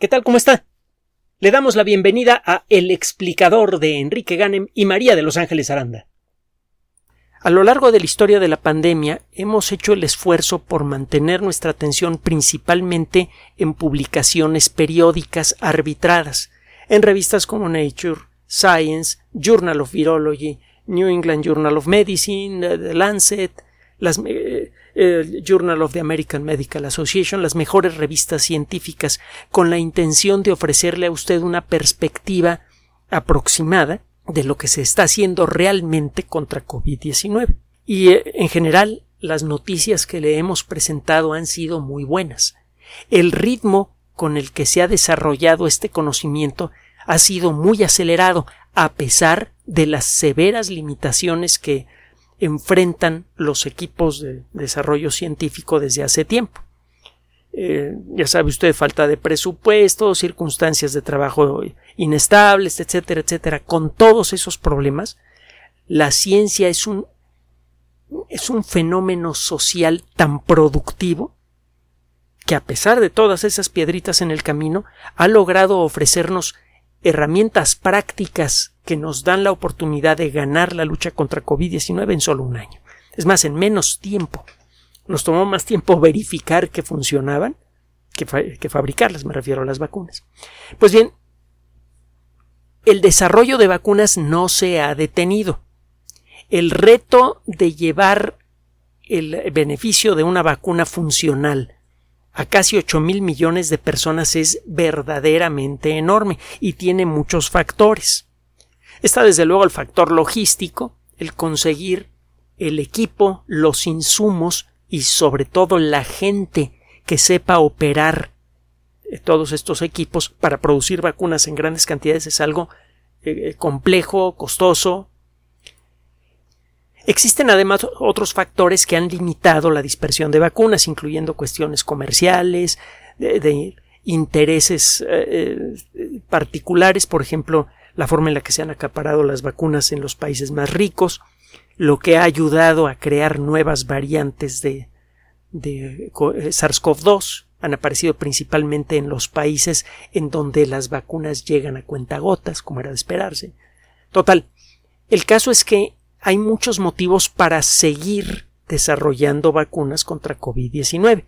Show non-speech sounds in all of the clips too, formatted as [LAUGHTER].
¿Qué tal? ¿Cómo está? Le damos la bienvenida a El explicador de Enrique Ganem y María de Los Ángeles Aranda. A lo largo de la historia de la pandemia hemos hecho el esfuerzo por mantener nuestra atención principalmente en publicaciones periódicas arbitradas, en revistas como Nature, Science, Journal of Virology, New England Journal of Medicine, The Lancet, las, eh, el Journal of the American Medical Association, las mejores revistas científicas, con la intención de ofrecerle a usted una perspectiva aproximada de lo que se está haciendo realmente contra COVID-19. Y eh, en general, las noticias que le hemos presentado han sido muy buenas. El ritmo con el que se ha desarrollado este conocimiento ha sido muy acelerado, a pesar de las severas limitaciones que enfrentan los equipos de desarrollo científico desde hace tiempo. Eh, ya sabe usted, falta de presupuesto, circunstancias de trabajo inestables, etcétera, etcétera. Con todos esos problemas, la ciencia es un, es un fenómeno social tan productivo que a pesar de todas esas piedritas en el camino, ha logrado ofrecernos herramientas prácticas que nos dan la oportunidad de ganar la lucha contra COVID-19 en solo un año. Es más, en menos tiempo. Nos tomó más tiempo verificar que funcionaban que, que fabricarlas, me refiero a las vacunas. Pues bien, el desarrollo de vacunas no se ha detenido. El reto de llevar el beneficio de una vacuna funcional a casi 8 mil millones de personas es verdaderamente enorme y tiene muchos factores. Está desde luego el factor logístico, el conseguir el equipo, los insumos y sobre todo la gente que sepa operar eh, todos estos equipos para producir vacunas en grandes cantidades es algo eh, complejo, costoso, Existen además otros factores que han limitado la dispersión de vacunas, incluyendo cuestiones comerciales, de, intereses eh, eh, particulares, por ejemplo, la forma en la que se han acaparado las vacunas en los países más ricos, lo que ha ayudado a crear nuevas variantes de, de eh, SARS-CoV-2. Han aparecido principalmente en los países en donde las vacunas llegan a cuentagotas, como era de esperarse. Total, el caso es que hay muchos motivos para seguir desarrollando vacunas contra COVID-19.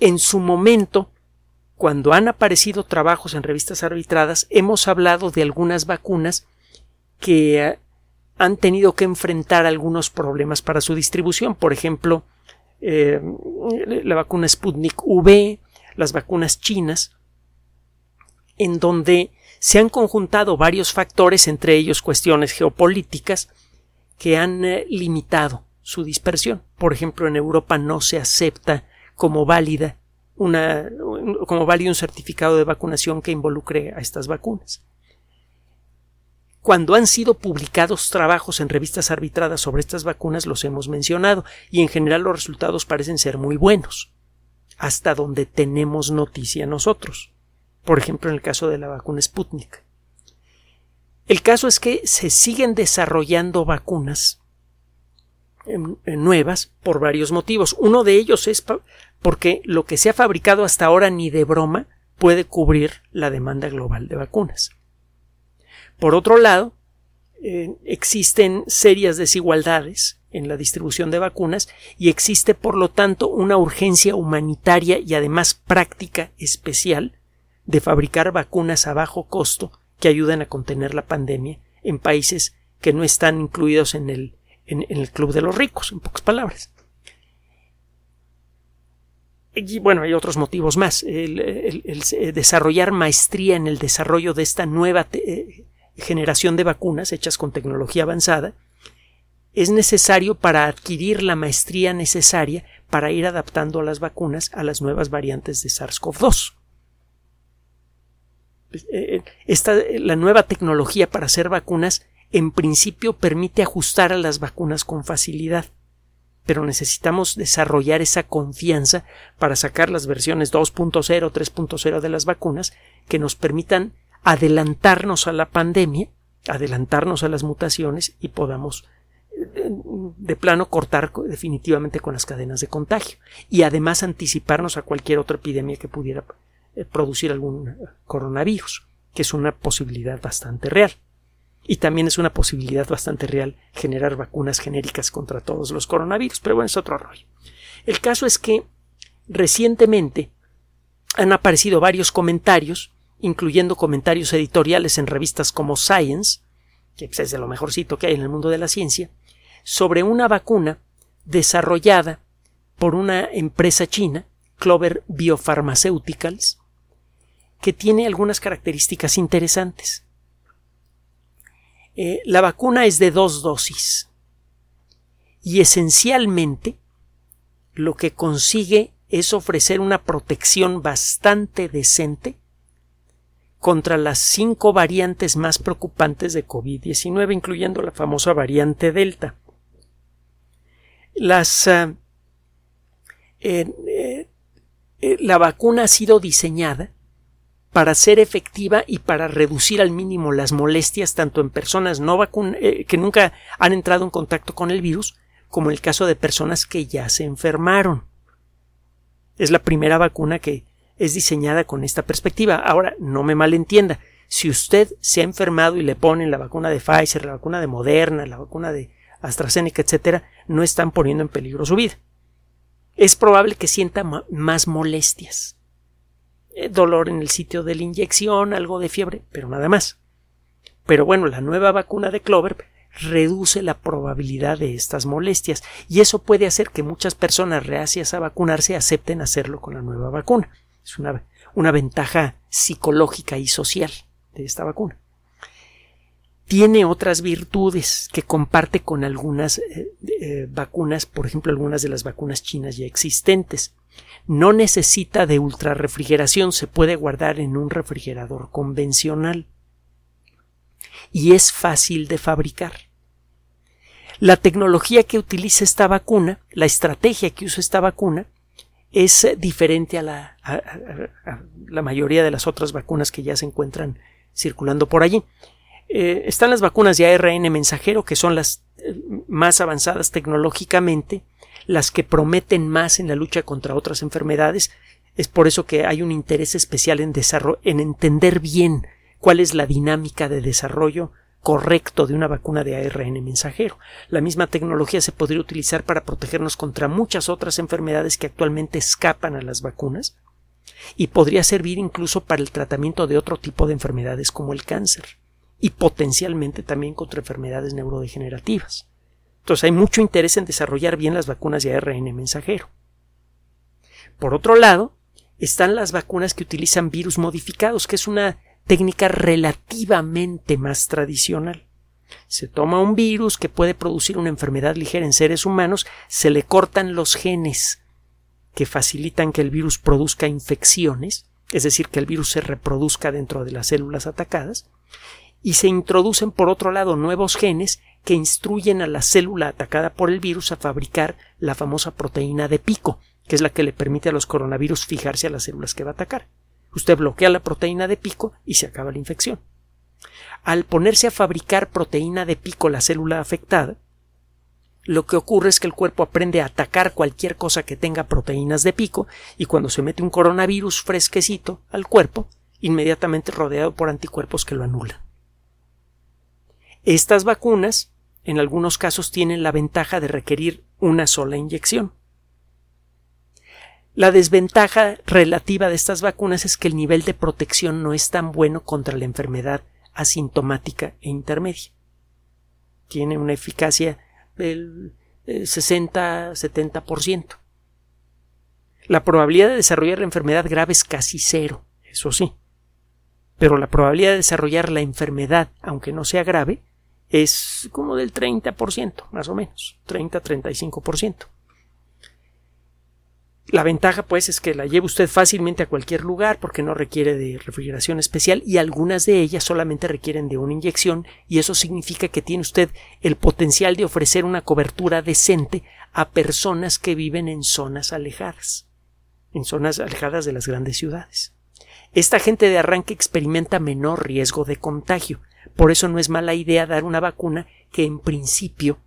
En su momento, cuando han aparecido trabajos en revistas arbitradas, hemos hablado de algunas vacunas que eh, han tenido que enfrentar algunos problemas para su distribución. Por ejemplo, eh, la vacuna Sputnik V, las vacunas chinas, en donde se han conjuntado varios factores, entre ellos cuestiones geopolíticas, que han eh, limitado su dispersión. Por ejemplo, en Europa no se acepta como válida una, como válido un certificado de vacunación que involucre a estas vacunas. Cuando han sido publicados trabajos en revistas arbitradas sobre estas vacunas los hemos mencionado y en general los resultados parecen ser muy buenos, hasta donde tenemos noticia nosotros por ejemplo en el caso de la vacuna Sputnik. El caso es que se siguen desarrollando vacunas nuevas por varios motivos. Uno de ellos es porque lo que se ha fabricado hasta ahora ni de broma puede cubrir la demanda global de vacunas. Por otro lado, eh, existen serias desigualdades en la distribución de vacunas y existe por lo tanto una urgencia humanitaria y además práctica especial de fabricar vacunas a bajo costo que ayuden a contener la pandemia en países que no están incluidos en el, en, el club de los ricos, en pocas palabras. Y bueno, hay otros motivos más. El, desarrollar maestría en el desarrollo de esta nueva eh, generación de vacunas hechas con tecnología avanzada es necesario para adquirir la maestría necesaria para ir adaptando las vacunas a las nuevas variantes de SARS-CoV-2. Eh, esta, la nueva tecnología para hacer vacunas en principio permite ajustar a las vacunas con facilidad, pero necesitamos desarrollar esa confianza para sacar las versiones 2.0, 3.0 de las vacunas que nos permitan adelantarnos a la pandemia, adelantarnos a las mutaciones y podamos eh, de plano cortar definitivamente con las cadenas de contagio y además anticiparnos a cualquier otra epidemia que pudiera eh, producir algún coronavirus, que es una posibilidad bastante real. Y también es una posibilidad bastante real generar vacunas genéricas contra todos los coronavirus, pero bueno, es otro rollo. El caso es que recientemente han aparecido varios comentarios, incluyendo comentarios editoriales en revistas como Science, que pues, es de lo mejorcito que hay en el mundo de la ciencia, sobre una vacuna desarrollada por una empresa china, Clover Biopharmaceuticals, que tiene algunas características interesantes. Eh, la vacuna es de dos dosis y esencialmente lo que consigue es ofrecer una protección bastante decente contra las cinco variantes más preocupantes de COVID-19, incluyendo la famosa variante Delta. Las, ah, eh, eh, la vacuna ha sido diseñada para ser efectiva y para reducir al mínimo las molestias tanto en personas no eh, que nunca han entrado en contacto con el virus como en el caso de personas que ya se enfermaron. Es la primera vacuna que es diseñada con esta perspectiva. Ahora, no me malentienda. Si usted se ha enfermado y le ponen la vacuna de Pfizer, la vacuna de Moderna, la vacuna de AstraZeneca, etcétera, no están poniendo en peligro su vida. Es probable que sienta más molestias dolor en el sitio de la inyección, algo de fiebre, pero nada más. Pero bueno, la nueva vacuna de Clover reduce la probabilidad de estas molestias y eso puede hacer que muchas personas reacias a vacunarse acepten hacerlo con la nueva vacuna. Es una, una ventaja psicológica y social de esta vacuna. Tiene otras virtudes que comparte con algunas eh, eh, vacunas, por ejemplo, algunas de las vacunas chinas ya existentes no necesita de ultrarrefrigeración, se puede guardar en un refrigerador convencional y es fácil de fabricar. La tecnología que utiliza esta vacuna, la estrategia que usa esta vacuna, es diferente a la, la mayoría de las otras vacunas que ya se encuentran circulando por allí. Eh, están las vacunas de ARN mensajero, que son las eh, más avanzadas tecnológicamente, las que prometen más en la lucha contra otras enfermedades. Es por eso que hay un interés especial en, en entender bien cuál es la dinámica de desarrollo correcto de una vacuna de ARN mensajero. La misma tecnología se podría utilizar para protegernos contra muchas otras enfermedades que actualmente escapan a las vacunas y podría servir incluso para el tratamiento de otro tipo de enfermedades como el cáncer y potencialmente también contra enfermedades neurodegenerativas. Entonces hay mucho interés en desarrollar bien las vacunas de ARN mensajero. Por otro lado, están las vacunas que utilizan virus modificados, que es una técnica relativamente más tradicional. Se toma un virus que puede producir una enfermedad ligera en seres humanos, se le cortan los genes que facilitan que el virus produzca infecciones, es decir, que el virus se reproduzca dentro de las células atacadas, y se introducen por otro lado nuevos genes que instruyen a la célula atacada por el virus a fabricar la famosa proteína de pico, que es la que le permite a los coronavirus fijarse a las células que va a atacar. Usted bloquea la proteína de pico y se acaba la infección. Al ponerse a fabricar proteína de pico la célula afectada, lo que ocurre es que el cuerpo aprende a atacar cualquier cosa que tenga proteínas de pico y cuando se mete un coronavirus fresquecito al cuerpo, inmediatamente rodeado por anticuerpos que lo anulan. Estas vacunas en algunos casos tienen la ventaja de requerir una sola inyección. La desventaja relativa de estas vacunas es que el nivel de protección no es tan bueno contra la enfermedad asintomática e intermedia. Tiene una eficacia del 60-70%. Eh, la probabilidad de desarrollar la enfermedad grave es casi cero, eso sí. Pero la probabilidad de desarrollar la enfermedad, aunque no sea grave, es como del 30%, más o menos, 30-35%. La ventaja, pues, es que la lleva usted fácilmente a cualquier lugar porque no requiere de refrigeración especial y algunas de ellas solamente requieren de una inyección y eso significa que tiene usted el potencial de ofrecer una cobertura decente a personas que viven en zonas alejadas, en zonas alejadas de las grandes ciudades. Esta gente de arranque experimenta menor riesgo de contagio, por eso no es mala idea dar una vacuna que en principio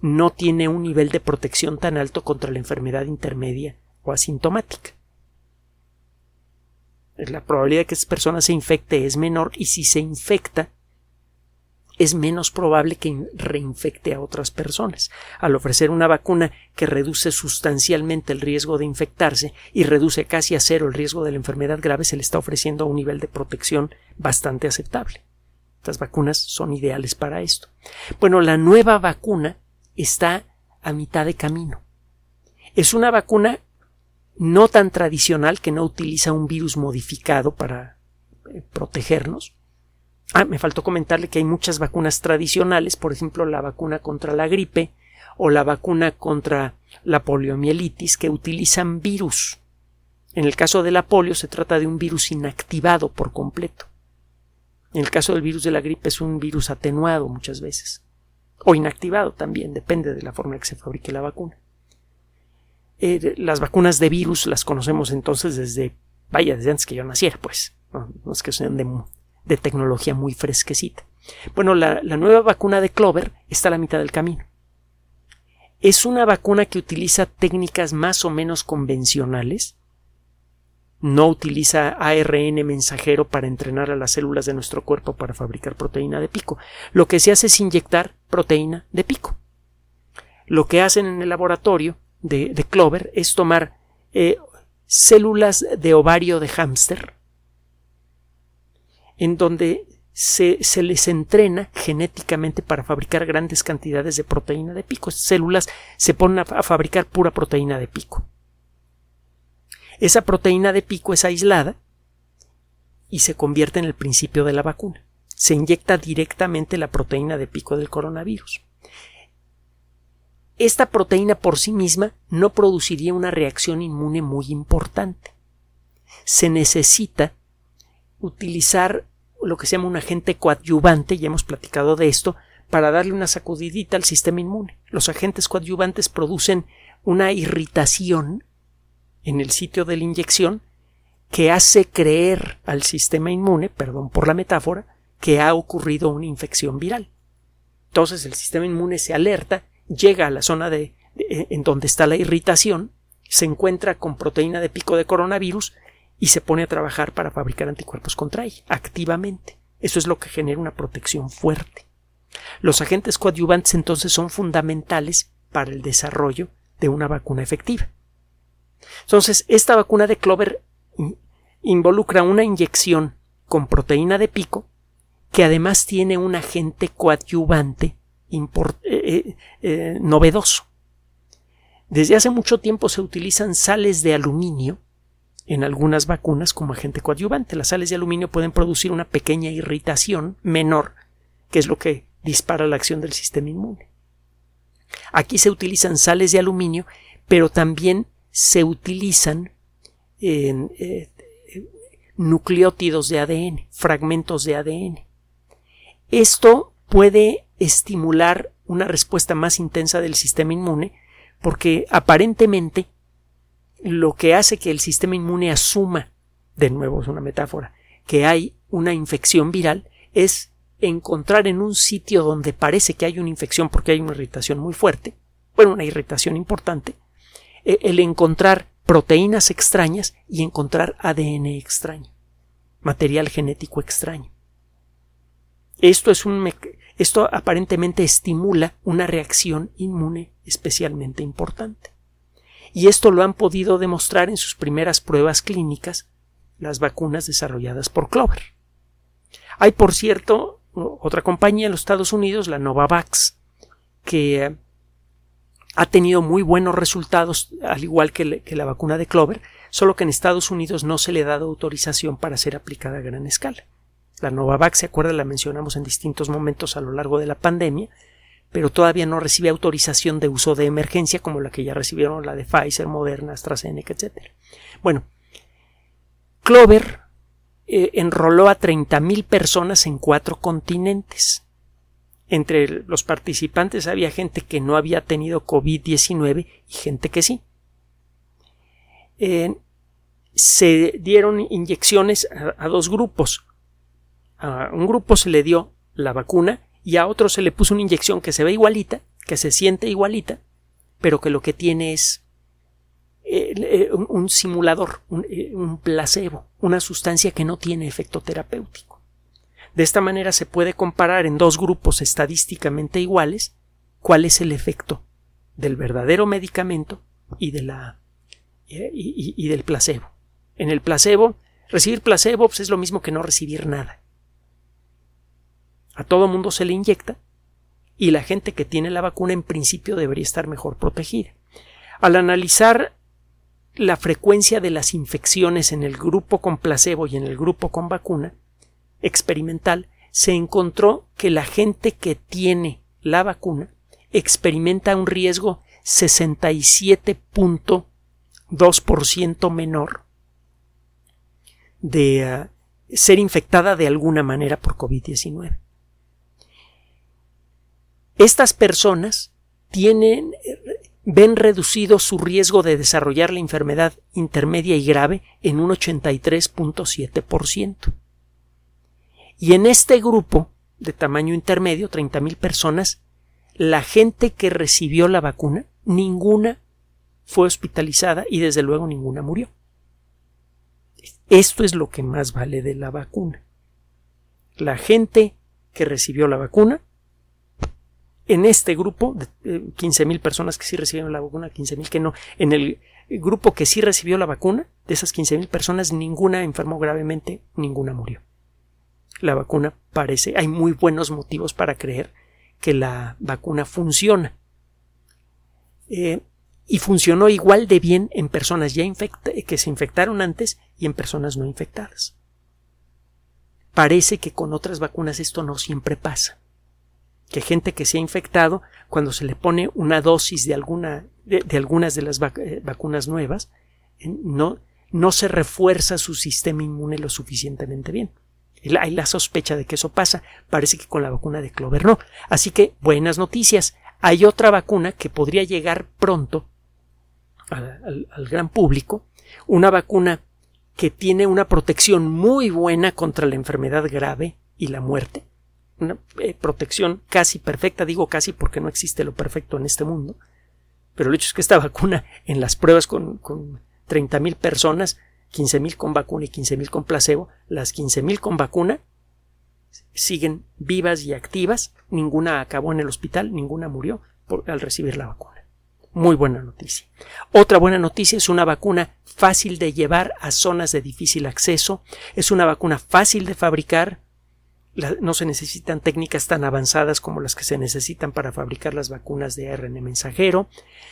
no tiene un nivel de protección tan alto contra la enfermedad intermedia o asintomática. La probabilidad de que esa persona se infecte es menor y si se infecta es menos probable que reinfecte a otras personas. Al ofrecer una vacuna que reduce sustancialmente el riesgo de infectarse y reduce casi a cero el riesgo de la enfermedad grave, se le está ofreciendo un nivel de protección bastante aceptable. Estas vacunas son ideales para esto. Bueno, la nueva vacuna está a mitad de camino. Es una vacuna no tan tradicional que no utiliza un virus modificado para eh, protegernos. Ah, me faltó comentarle que hay muchas vacunas tradicionales, por ejemplo, la vacuna contra la gripe o la vacuna contra la poliomielitis, que utilizan virus. En el caso de la polio se trata de un virus inactivado por completo. En el caso del virus de la gripe es un virus atenuado muchas veces. O inactivado también, depende de la forma en que se fabrique la vacuna. Eh, las vacunas de virus las conocemos entonces desde, vaya, desde antes que yo naciera, pues. No, es que sean de, tecnología muy fresquecita. Bueno, la nueva vacuna de Clover está a la mitad del camino. Es una vacuna que utiliza técnicas más o menos convencionales. No utiliza ARN mensajero para entrenar a las células de nuestro cuerpo para fabricar proteína de pico. Lo que se hace es inyectar proteína de pico. Lo que hacen en el laboratorio de, Clover es tomar eh, células de ovario de hámster en donde se, les entrena genéticamente para fabricar grandes cantidades de proteína de pico. Células se ponen a fabricar pura proteína de pico. Esa proteína de pico es aislada y se convierte en el principio de la vacuna. Se inyecta directamente la proteína de pico del coronavirus esta proteína por sí misma no produciría una reacción inmune muy importante. Se necesita utilizar lo que se llama un agente coadyuvante, ya hemos platicado de esto, para darle una sacudidita al sistema inmune. Los agentes coadyuvantes producen una irritación en el sitio de la inyección que hace creer al sistema inmune, perdón por la metáfora, que ha ocurrido una infección viral. Entonces el sistema inmune se alerta llega a la zona de, en donde está la irritación, se encuentra con proteína de pico de coronavirus y se pone a trabajar para fabricar anticuerpos contra ella, activamente. Eso es lo que genera una protección fuerte. Los agentes coadyuvantes entonces son fundamentales para el desarrollo de una vacuna efectiva. Entonces, esta vacuna de Clover involucra una inyección con proteína de pico que además tiene un agente coadyuvante eh, eh, eh, novedoso. Desde hace mucho tiempo se utilizan sales de aluminio en algunas vacunas como agente coadyuvante. Las sales de aluminio pueden producir una pequeña irritación menor, que es lo que dispara la acción del sistema inmune. Aquí se utilizan sales de aluminio, pero también se utilizan nucleótidos de ADN, fragmentos de ADN. Esto puede estimular una respuesta más intensa del sistema inmune, porque aparentemente lo que hace que el sistema inmune asuma, de nuevo es una metáfora, que hay una infección viral es encontrar en un sitio donde parece que hay una infección porque hay una irritación muy fuerte, bueno, una irritación importante, el encontrar proteínas extrañas y encontrar ADN extraño, material genético extraño. Esto es un esto aparentemente estimula una reacción inmune especialmente importante. Y esto lo han podido demostrar en sus primeras pruebas clínicas las vacunas desarrolladas por Clover. Hay, por cierto, otra compañía en los Estados Unidos, la Novavax, que eh, ha tenido muy buenos resultados, al igual que, la vacuna de Clover, solo que en Estados Unidos no se le ha dado autorización para ser aplicada a gran escala. La Novavax, se acuerda, la mencionamos en distintos momentos a lo largo de la pandemia, pero todavía no recibe autorización de uso de emergencia como la que ya recibieron la de Pfizer, Moderna, AstraZeneca, etc. Bueno, Clover eh, enroló a 30.000 personas en cuatro continentes. Entre los participantes había gente que no había tenido COVID-19 y gente que sí. se dieron inyecciones a dos grupos a un grupo se le dio la vacuna y a otro se le puso una inyección que se ve igualita, que se siente igualita, pero que lo que tiene es eh, un, simulador, un placebo, una sustancia que no tiene efecto terapéutico. De esta manera se puede comparar en dos grupos estadísticamente iguales cuál es el efecto del verdadero medicamento y, de la, y, del placebo. En el placebo, recibir placebo pues, es lo mismo que no recibir nada. A todo mundo se le inyecta y la gente que tiene la vacuna en principio debería estar mejor protegida. Al analizar la frecuencia de las infecciones en el grupo con placebo y en el grupo con vacuna experimental, se encontró que la gente que tiene la vacuna experimenta un riesgo 67.2% menor de ah, ser infectada de alguna manera por COVID-19. Estas personas tienen ven reducido su riesgo de desarrollar la enfermedad intermedia y grave en un 83.7%. Y en este grupo de tamaño intermedio, 30.000 personas, la gente que recibió la vacuna, ninguna fue hospitalizada y desde luego ninguna murió. Esto es lo que más vale de la vacuna. La gente que recibió la vacuna, en este grupo de 15.000 eh, personas que sí recibieron la vacuna, 15.000 que no, en el grupo que sí recibió la vacuna, de esas 15.000 personas, ninguna enfermó gravemente, ninguna murió. La vacuna parece, hay muy buenos motivos para creer que la vacuna funciona. Eh, y funcionó igual de bien en personas ya que se infectaron antes y en personas no infectadas. Parece que con otras vacunas esto no siempre pasa. Que gente que se ha infectado, cuando se le pone una dosis de alguna de, algunas de las eh, vacunas nuevas, no, no se refuerza su sistema inmune lo suficientemente bien. Hay la sospecha de que eso pasa. Parece que con la vacuna de Clover no. Así que buenas noticias. Hay otra vacuna que podría llegar pronto al, gran público. Una vacuna que tiene una protección muy buena contra la enfermedad grave y la muerte. Una eh, protección casi perfecta. Digo casi porque no existe lo perfecto en este mundo. Pero el hecho es que esta [LAUGHS] vacuna en las pruebas con, con 30.000 personas 15.000 con vacuna y 15.000 con placebo, las 15.000 con vacuna siguen vivas y activas, ninguna acabó en el hospital, ninguna murió al recibir la vacuna. Muy buena noticia. Otra buena noticia es una vacuna fácil de llevar a zonas de difícil acceso, es una vacuna fácil de fabricar, no se necesitan técnicas tan avanzadas como las que se necesitan para fabricar las vacunas de ARN mensajero,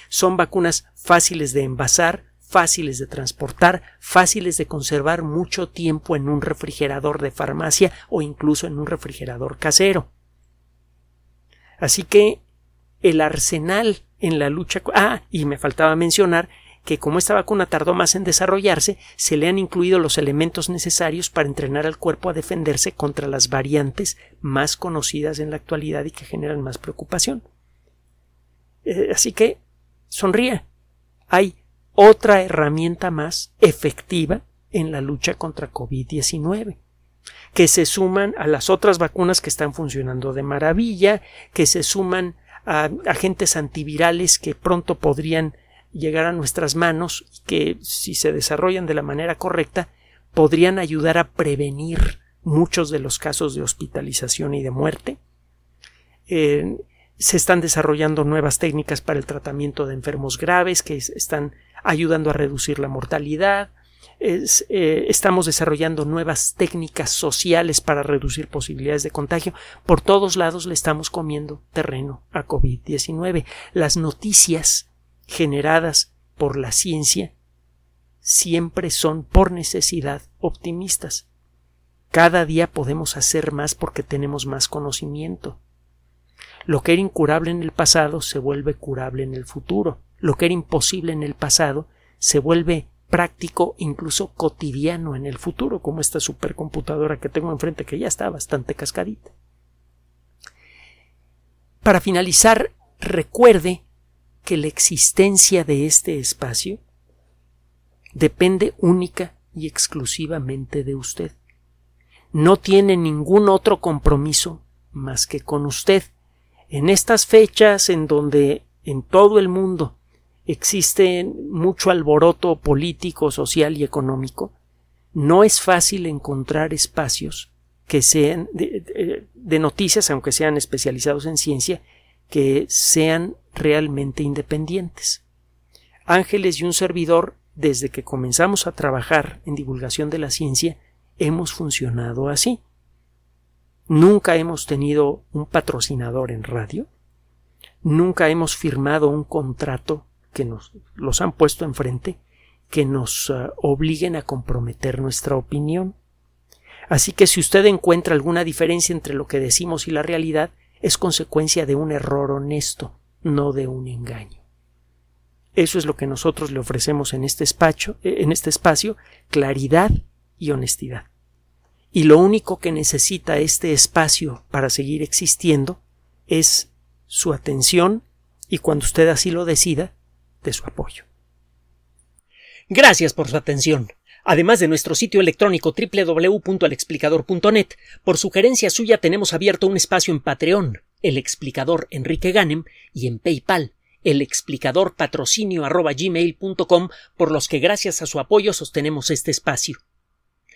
son vacunas fáciles de envasar, fáciles de transportar, fáciles de conservar mucho tiempo en un refrigerador de farmacia o incluso en un refrigerador casero. Así que el arsenal en la lucha. Ah, y me faltaba mencionar que como esta vacuna tardó más en desarrollarse, se le han incluido los elementos necesarios para entrenar al cuerpo a defenderse contra las variantes más conocidas en la actualidad y que generan más preocupación. Eh, así que sonríe. Hay otra herramienta más efectiva en la lucha contra COVID-19 que se suman a las otras vacunas que están funcionando de maravilla, que se suman a agentes antivirales que pronto podrían llegar a nuestras manos y que si se desarrollan de la manera correcta podrían ayudar a prevenir muchos de los casos de hospitalización y de muerte. Eh, se están desarrollando nuevas técnicas para el tratamiento de enfermos graves que están ayudando a reducir la mortalidad. Eh, estamos desarrollando nuevas técnicas sociales para reducir posibilidades de contagio. Por todos lados le estamos comiendo terreno a COVID-19. Las noticias generadas por la ciencia siempre son por necesidad optimistas. Cada día podemos hacer más porque tenemos más conocimiento. Lo que era incurable en el pasado se vuelve curable en el futuro lo que era imposible en el pasado se vuelve práctico, incluso cotidiano en el futuro, como esta supercomputadora que tengo enfrente que ya está bastante cascadita. Para finalizar, recuerde que la existencia de este espacio depende única y exclusivamente de usted. No tiene ningún otro compromiso más que con usted. En estas fechas en donde en todo el mundo existe mucho alboroto político, social y económico, no es fácil encontrar espacios que sean de, de, noticias, aunque sean especializados en ciencia, que sean realmente independientes. Ángeles y un servidor, desde que comenzamos a trabajar en divulgación de la ciencia, hemos funcionado así. Nunca hemos tenido un patrocinador en radio, nunca hemos firmado un contrato que nos los han puesto enfrente que nos uh, obliguen a comprometer nuestra opinión. Así que si usted encuentra alguna diferencia entre lo que decimos y la realidad, es consecuencia de un error honesto, no de un engaño. Eso es lo que nosotros le ofrecemos en este espacio, eh, en este espacio, claridad y honestidad y lo único que necesita este espacio para seguir existiendo es su atención y cuando usted así lo decida, de su apoyo. Gracias por su atención. Además de nuestro sitio electrónico www.alexplicador.net, por sugerencia suya tenemos abierto un espacio en Patreon, el explicador Enrique Ganem, y en PayPal, el explicador patrocinio por los que gracias a su apoyo sostenemos este espacio.